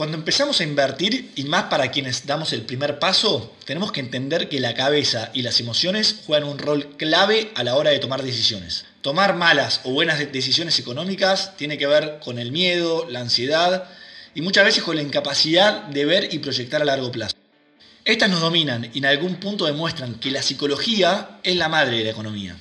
Cuando empezamos a invertir, y más para quienes damos el primer paso, tenemos que entender que la cabeza y las emociones juegan un rol clave a la hora de tomar decisiones. Tomar malas o buenas decisiones económicas tiene que ver con el miedo, la ansiedad y muchas veces con la incapacidad de ver y proyectar a largo plazo. Estas nos dominan y en algún punto demuestran que la psicología es la madre de la economía.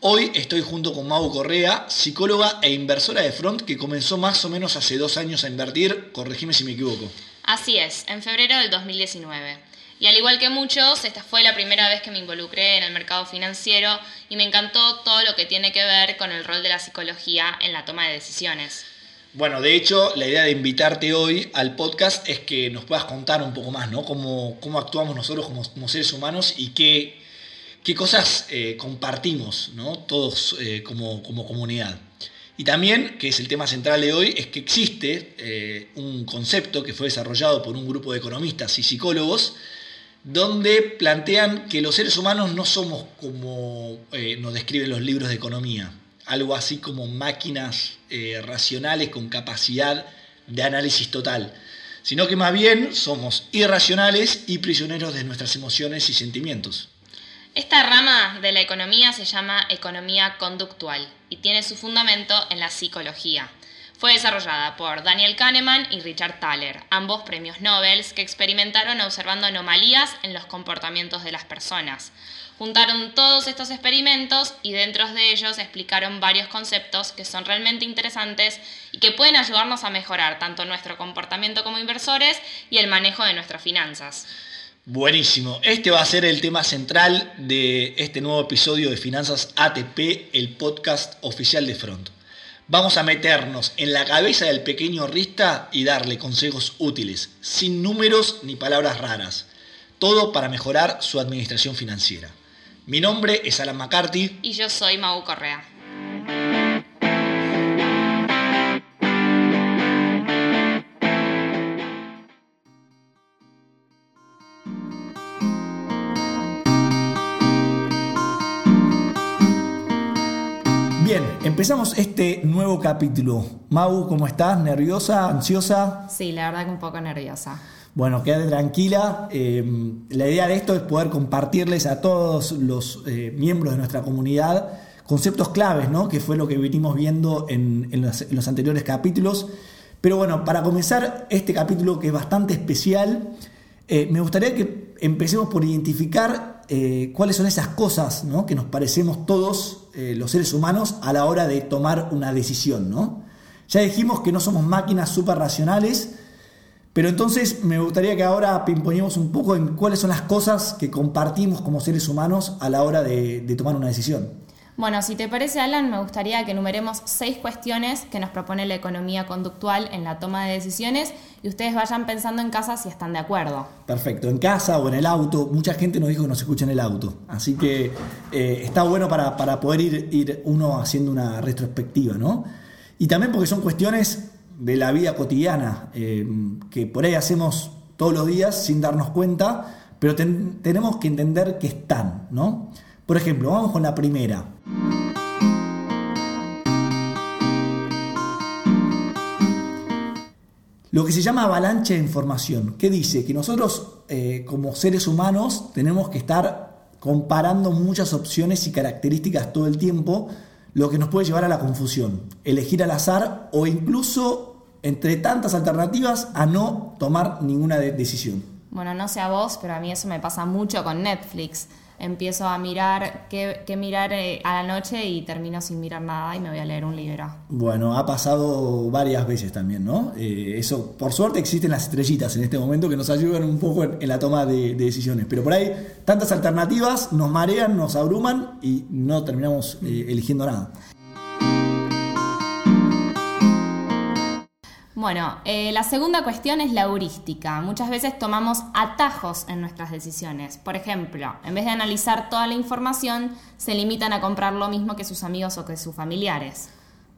Hoy estoy junto con Mau Correa, psicóloga e inversora de Front que comenzó más o menos hace dos años a invertir, corregime si me equivoco. Así es, en febrero del 2019. Y al igual que muchos, esta fue la primera vez que me involucré en el mercado financiero y me encantó todo lo que tiene que ver con el rol de la psicología en la toma de decisiones. Bueno, de hecho, la idea de invitarte hoy al podcast es que nos puedas contar un poco más, ¿no? Cómo, cómo actuamos nosotros como, como seres humanos y qué qué cosas eh, compartimos ¿no? todos eh, como, comunidad. Y también, que es el tema central de hoy, es que existe eh, un concepto que fue desarrollado por un grupo de economistas y psicólogos, donde plantean que los seres humanos no somos como nos describen los libros de economía, algo así como máquinas racionales con capacidad de análisis total, sino que más bien somos irracionales y prisioneros de nuestras emociones y sentimientos. Esta rama de la economía se llama economía conductual y tiene su fundamento en la psicología. Fue desarrollada por Daniel Kahneman y Richard Thaler, ambos premios Nobel que experimentaron observando anomalías en los comportamientos de las personas. Juntaron todos estos experimentos y dentro de ellos explicaron varios conceptos que son realmente interesantes y que pueden ayudarnos a mejorar tanto nuestro comportamiento como inversores y el manejo de nuestras finanzas. Buenísimo. Este va a ser el tema central de este nuevo episodio de Finanzas ATP, el podcast oficial de Front. Vamos a meternos en la cabeza del pequeño Rista y darle consejos útiles, sin números ni palabras raras. Todo para mejorar su administración financiera. Mi nombre es Alan McCarthy. Y yo soy Mau Correa. Empezamos este nuevo capítulo. Mau, ¿cómo estás? ¿Nerviosa? ¿Ansiosa? Sí, la verdad que un poco nerviosa. Bueno, quédate tranquila. Em, la idea de esto es poder compartirles a todos los eh, miembros de nuestra comunidad conceptos claves, ¿no? Que fue lo que venimos viendo en, los, anteriores capítulos. Pero bueno, para comenzar este capítulo que es bastante especial, eh, me gustaría que empecemos por identificar eh, cuáles son esas cosas que nos parecemos todos eh, los seres humanos a la hora de tomar una decisión. ¿no? Ya dijimos que no somos máquinas súper racionales, pero entonces me gustaría que ahora pimpoñemos un poco en cuáles son las cosas que compartimos como seres humanos a la hora de tomar una decisión. Bueno, si te parece, Alan, me gustaría que enumeremos seis cuestiones que nos propone la economía conductual en la toma de decisiones y ustedes vayan pensando en casa si están de acuerdo. Perfecto, en casa o en el auto. Mucha gente nos dijo que no se escucha en el auto, así que eh, está bueno para, poder ir, ir, uno haciendo una retrospectiva, ¿no? Y también porque son cuestiones de la vida cotidiana, eh, que por ahí hacemos todos los días sin darnos cuenta, pero tenemos que entender que están, ¿no? Por ejemplo, vamos con la primera. Lo que se llama avalancha de información, que dice que nosotros eh, como seres humanos tenemos que estar comparando muchas opciones y características todo el tiempo, lo que nos puede llevar a la confusión, elegir al azar o incluso entre tantas alternativas a no tomar ninguna decisión. Bueno, no sé a vos, pero a mí eso me pasa mucho con Netflix empiezo a mirar qué, mirar eh, a la noche y termino sin mirar nada y me voy a leer un libro. Bueno, ha pasado varias veces también, ¿no? Eh, eso, por suerte existen las estrellitas en este momento que nos ayudan un poco en, la toma de, decisiones, pero por ahí tantas alternativas nos marean, nos abruman y no terminamos eh, eligiendo nada. Bueno, eh, la segunda cuestión es la heurística. Muchas veces tomamos atajos en nuestras decisiones. Por ejemplo, en vez de analizar toda la información, se limitan a comprar lo mismo que sus amigos o que sus familiares.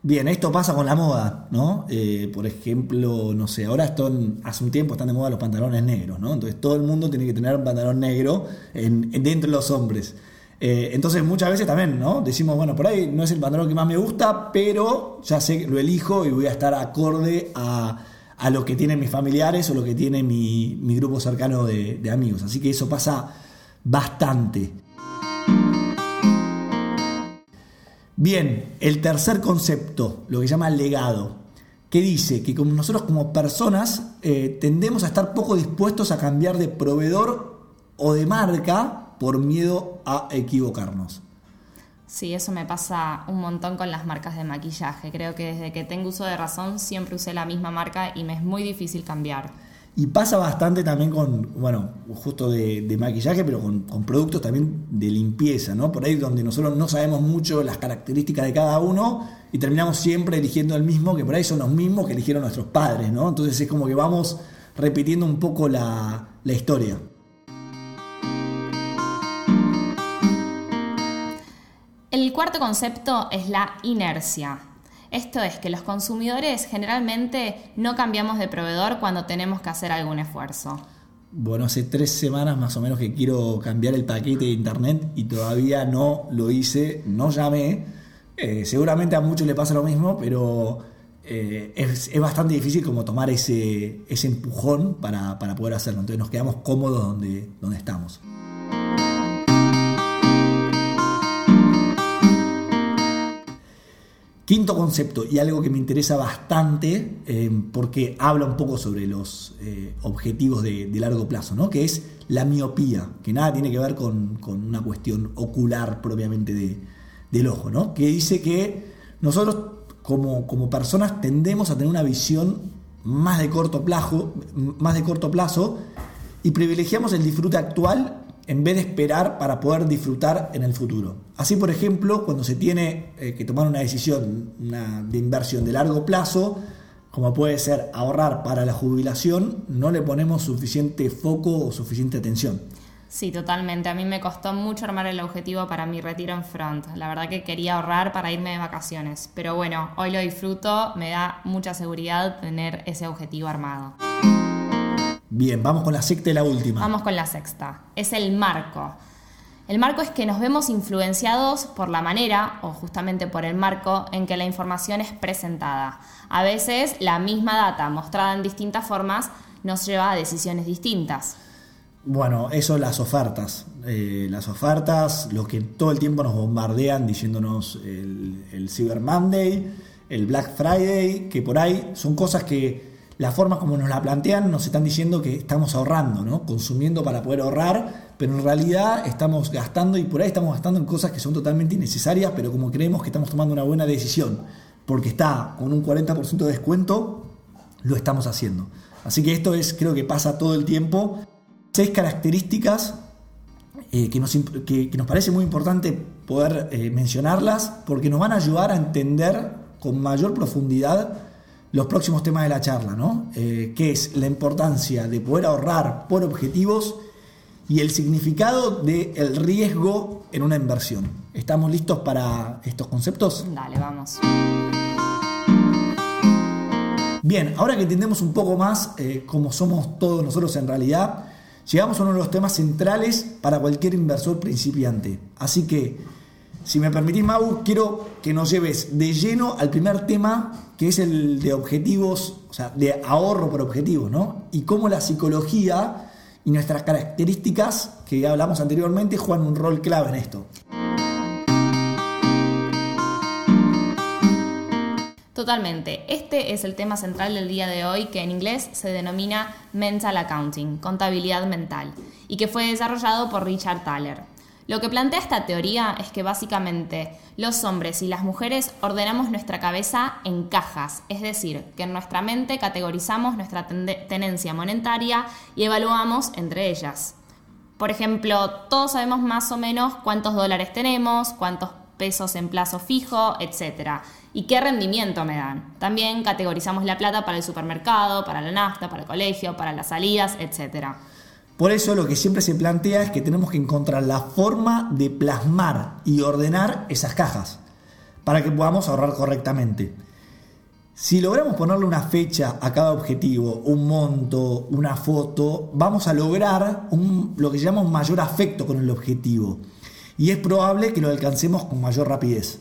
Bien, esto pasa con la moda, ¿no? Eh, por ejemplo, no sé, ahora hace un tiempo están de moda los pantalones negros, ¿no? Entonces todo el mundo tiene que tener un pantalón negro en, dentro de los hombres. Eh, entonces muchas veces también, ¿no? Decimos, bueno, por ahí no es el pantalón que más me gusta, pero ya sé lo elijo y voy a estar acorde a, a lo que tienen mis familiares o lo que tiene mi, grupo cercano de, de amigos. Así que eso pasa bastante. Bien, el tercer concepto, lo que se llama legado, que dice que como nosotros como personas eh, tendemos a estar poco dispuestos a cambiar de proveedor o de marca por miedo a equivocarnos. Sí, eso me pasa un montón con las marcas de maquillaje. Creo que desde que tengo uso de razón siempre usé la misma marca y me es muy difícil cambiar. Y pasa bastante también con, bueno, justo de, maquillaje, pero con, productos también de limpieza, ¿no? Por ahí donde nosotros no sabemos mucho las características de cada uno y terminamos siempre eligiendo el mismo, que por ahí son los mismos que eligieron nuestros padres, ¿no? Entonces es como que vamos repitiendo un poco la, la historia. Cuarto concepto es la inercia. Esto es que los consumidores generalmente no cambiamos de proveedor cuando tenemos que hacer algún esfuerzo. Bueno, hace tres semanas más o menos que quiero cambiar el paquete de internet y todavía no lo hice, no llamé. Eh, seguramente a muchos le pasa lo mismo, pero eh, es, bastante difícil como tomar ese, ese empujón para, para, poder hacerlo. Entonces nos quedamos cómodos donde, donde estamos. Quinto concepto, y algo que me interesa bastante, eh, porque habla un poco sobre los eh, objetivos de, largo plazo, ¿no? que es la miopía, que nada tiene que ver con, una cuestión ocular propiamente del ojo, ¿no? que dice que nosotros como, como, personas tendemos a tener una visión más de corto plazo, más de corto plazo y privilegiamos el disfrute actual en vez de esperar para poder disfrutar en el futuro. Así, por ejemplo, cuando se tiene eh, que tomar una decisión de inversión de largo plazo, como puede ser ahorrar para la jubilación, no le ponemos suficiente foco o suficiente atención. Sí, totalmente. A mí me costó mucho armar el objetivo para mi retiro en front. La verdad que quería ahorrar para irme de vacaciones. Pero bueno, hoy lo disfruto, me da mucha seguridad tener ese objetivo armado. Bien, vamos con la sexta y la última. Vamos con la sexta. Es el marco. El marco es que nos vemos influenciados por la manera, o justamente por el marco, en que la información es presentada. A veces la misma data mostrada en distintas formas nos lleva a decisiones distintas. Bueno, eso las ofertas. Eh, las ofertas, lo que todo el tiempo nos bombardean diciéndonos el, el Cyber Monday, el Black Friday, que por ahí son cosas que la forma como nos la plantean nos están diciendo que estamos ahorrando, ¿no? Consumiendo para poder ahorrar, pero en realidad estamos gastando y por ahí estamos gastando en cosas que son totalmente innecesarias, pero como creemos que estamos tomando una buena decisión, porque está con un 40% de descuento, lo estamos haciendo. Así que esto es, creo que pasa todo el tiempo. Seis características eh, que, nos, que, nos, parece muy importante poder eh, mencionarlas porque nos van a ayudar a entender con mayor profundidad los próximos temas de la charla, ¿no? Eh, que es la importancia de poder ahorrar por objetivos y el significado del riesgo en una inversión. ¿Estamos listos para estos conceptos? Dale, vamos. Bien, ahora que entendemos un poco más eh, cómo somos todos nosotros en realidad, llegamos a uno de los temas centrales para cualquier inversor principiante. Así que si me permitís, Mau, quiero que nos lleves de lleno al primer tema, que es el de objetivos, o sea, de ahorro por objetivos, ¿no? Y cómo la psicología y nuestras características, que hablamos anteriormente, juegan un rol clave en esto. Totalmente. Este es el tema central del día de hoy que en inglés se denomina Mental Accounting, contabilidad mental, y que fue desarrollado por Richard Thaler. Lo que plantea esta teoría es que básicamente los hombres y las mujeres ordenamos nuestra cabeza en cajas, es decir, que en nuestra mente categorizamos nuestra tenencia monetaria y evaluamos entre ellas. Por ejemplo, todos sabemos más o menos cuántos dólares tenemos, cuántos pesos en plazo fijo, etc. ¿Y qué rendimiento me dan? También categorizamos la plata para el supermercado, para la nafta, para el colegio, para las salidas, etc. Por eso lo que siempre se plantea es que tenemos que encontrar la forma de plasmar y ordenar esas cajas para que podamos ahorrar correctamente. Si logramos ponerle una fecha a cada objetivo, un monto, una foto, vamos a lograr lo que llamamos mayor afecto con el objetivo. Y es probable que lo alcancemos con mayor rapidez.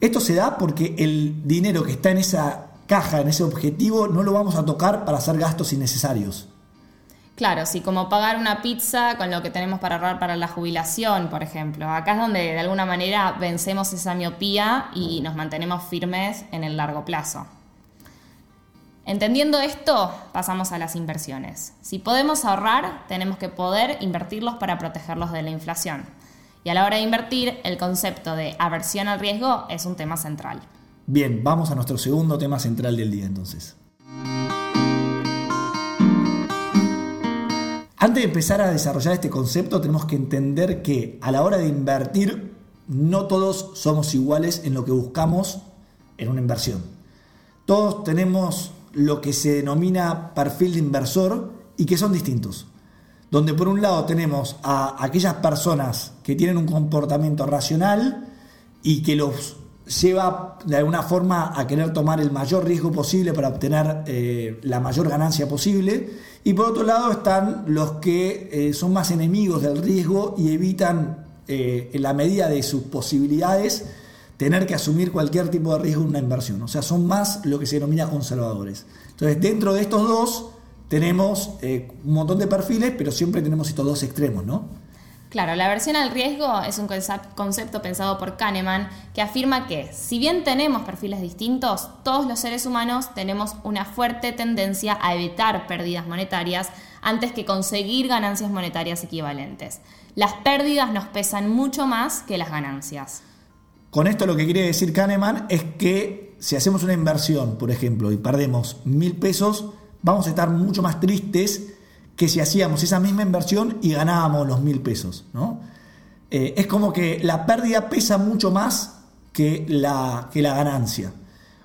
Esto se da porque el dinero que está en esa caja en ese objetivo, no lo vamos a tocar para hacer gastos innecesarios. Claro, sí, como pagar una pizza con lo que tenemos para ahorrar para la jubilación, por ejemplo. Acá es donde de alguna manera vencemos esa miopía y nos mantenemos firmes en el largo plazo. Entendiendo esto, pasamos a las inversiones. Si podemos ahorrar, tenemos que poder invertirlos para protegerlos de la inflación. Y a la hora de invertir, el concepto de aversión al riesgo es un tema central. Bien, vamos a nuestro segundo tema central del día entonces. Antes de empezar a desarrollar este concepto, tenemos que entender que a la hora de invertir, no todos somos iguales en lo que buscamos en una inversión. Todos tenemos lo que se denomina perfil de inversor y que son distintos. Donde por un lado tenemos a aquellas personas que tienen un comportamiento racional y que los lleva de alguna forma a querer tomar el mayor riesgo posible para obtener eh, la mayor ganancia posible. Y por otro lado están los que eh, son más enemigos del riesgo y evitan eh, en la medida de sus posibilidades tener que asumir cualquier tipo de riesgo en una inversión. O sea, son más lo que se denomina conservadores. Entonces, dentro de estos dos tenemos un montón de perfiles, pero siempre tenemos estos dos extremos, ¿no? Claro, la aversión al riesgo es un concepto pensado por Kahneman que afirma que, si bien tenemos perfiles distintos, todos los seres humanos tenemos una fuerte tendencia a evitar pérdidas monetarias antes que conseguir ganancias monetarias equivalentes. Las pérdidas nos pesan mucho más que las ganancias. Con esto lo que quiere decir Kahneman es que si hacemos una inversión, por ejemplo, y perdemos mil pesos, vamos a estar mucho más tristes que si hacíamos esa misma inversión y ganábamos los mil pesos. ¿no? Eh, es como que la pérdida pesa mucho más que la, que la ganancia.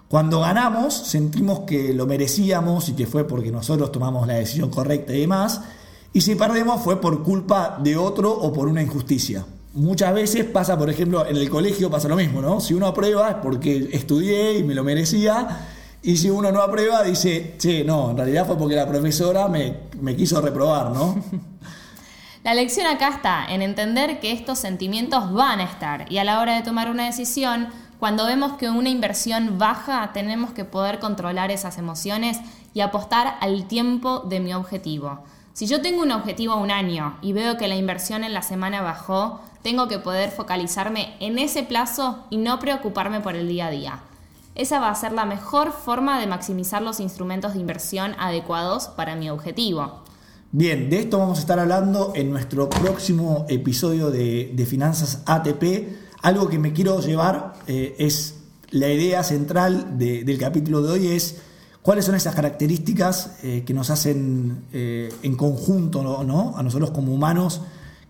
Cuando ganamos sentimos que lo merecíamos y que fue porque nosotros tomamos la decisión correcta y demás. Y si perdemos fue por culpa de otro o por una injusticia muchas veces pasa, por ejemplo, en el colegio pasa lo mismo, ¿no? Si uno aprueba es porque estudié y me lo merecía. Y si uno no aprueba, dice, che, no, en realidad fue porque la profesora me, me quiso reprobar, ¿no? La lección acá está en entender que estos sentimientos van a estar y a la hora de tomar una decisión, cuando vemos que una inversión baja, tenemos que poder controlar esas emociones y apostar al tiempo de mi objetivo. Si yo tengo un objetivo a un año y veo que la inversión en la semana bajó, tengo que poder focalizarme en ese plazo y no preocuparme por el día a día. Esa va a ser la mejor forma de maximizar los instrumentos de inversión adecuados para mi objetivo. Bien, de esto vamos a estar hablando en nuestro próximo episodio de, Finanzas ATP. Algo que me quiero llevar eh, es la idea central del capítulo de hoy es cuáles son esas características eh, que nos hacen eh, en conjunto ¿no? a nosotros como humanos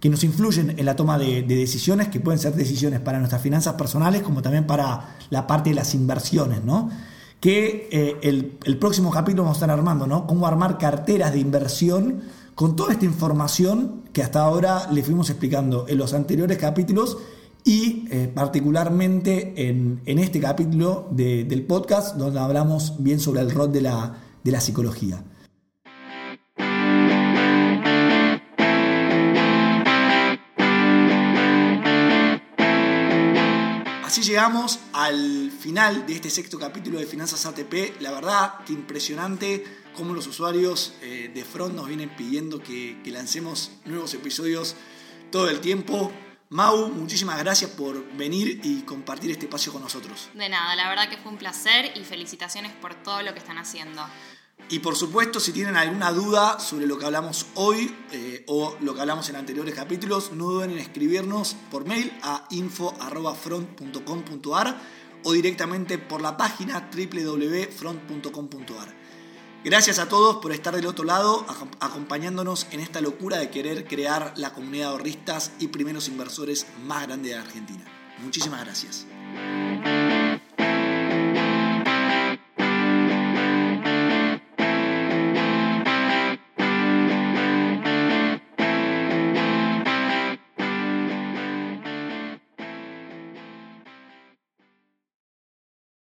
que nos influyen en la toma de, decisiones, que pueden ser decisiones para nuestras finanzas personales, como también para la parte de las inversiones, ¿no? Que eh, el, próximo capítulo vamos a estar armando, ¿no? Cómo armar carteras de inversión con toda esta información que hasta ahora le fuimos explicando en los anteriores capítulos y eh, particularmente en, este capítulo del podcast donde hablamos bien sobre el rol de la, de la psicología. Llegamos al final de este sexto capítulo de Finanzas ATP. La verdad que impresionante cómo los usuarios eh, de Front nos vienen pidiendo que, lancemos nuevos episodios todo el tiempo. Mau, muchísimas gracias por venir y compartir este espacio con nosotros. De nada, la verdad que fue un placer y felicitaciones por todo lo que están haciendo. Y por supuesto, si tienen alguna duda sobre lo que hablamos hoy eh, o lo que hablamos en anteriores capítulos, no duden en escribirnos por mail a info.front.com.ar o directamente por la página www.front.com.ar. Gracias a todos por estar del otro lado, acompañándonos en esta locura de querer crear la comunidad de ahorristas y primeros inversores más grande de Argentina. Muchísimas gracias.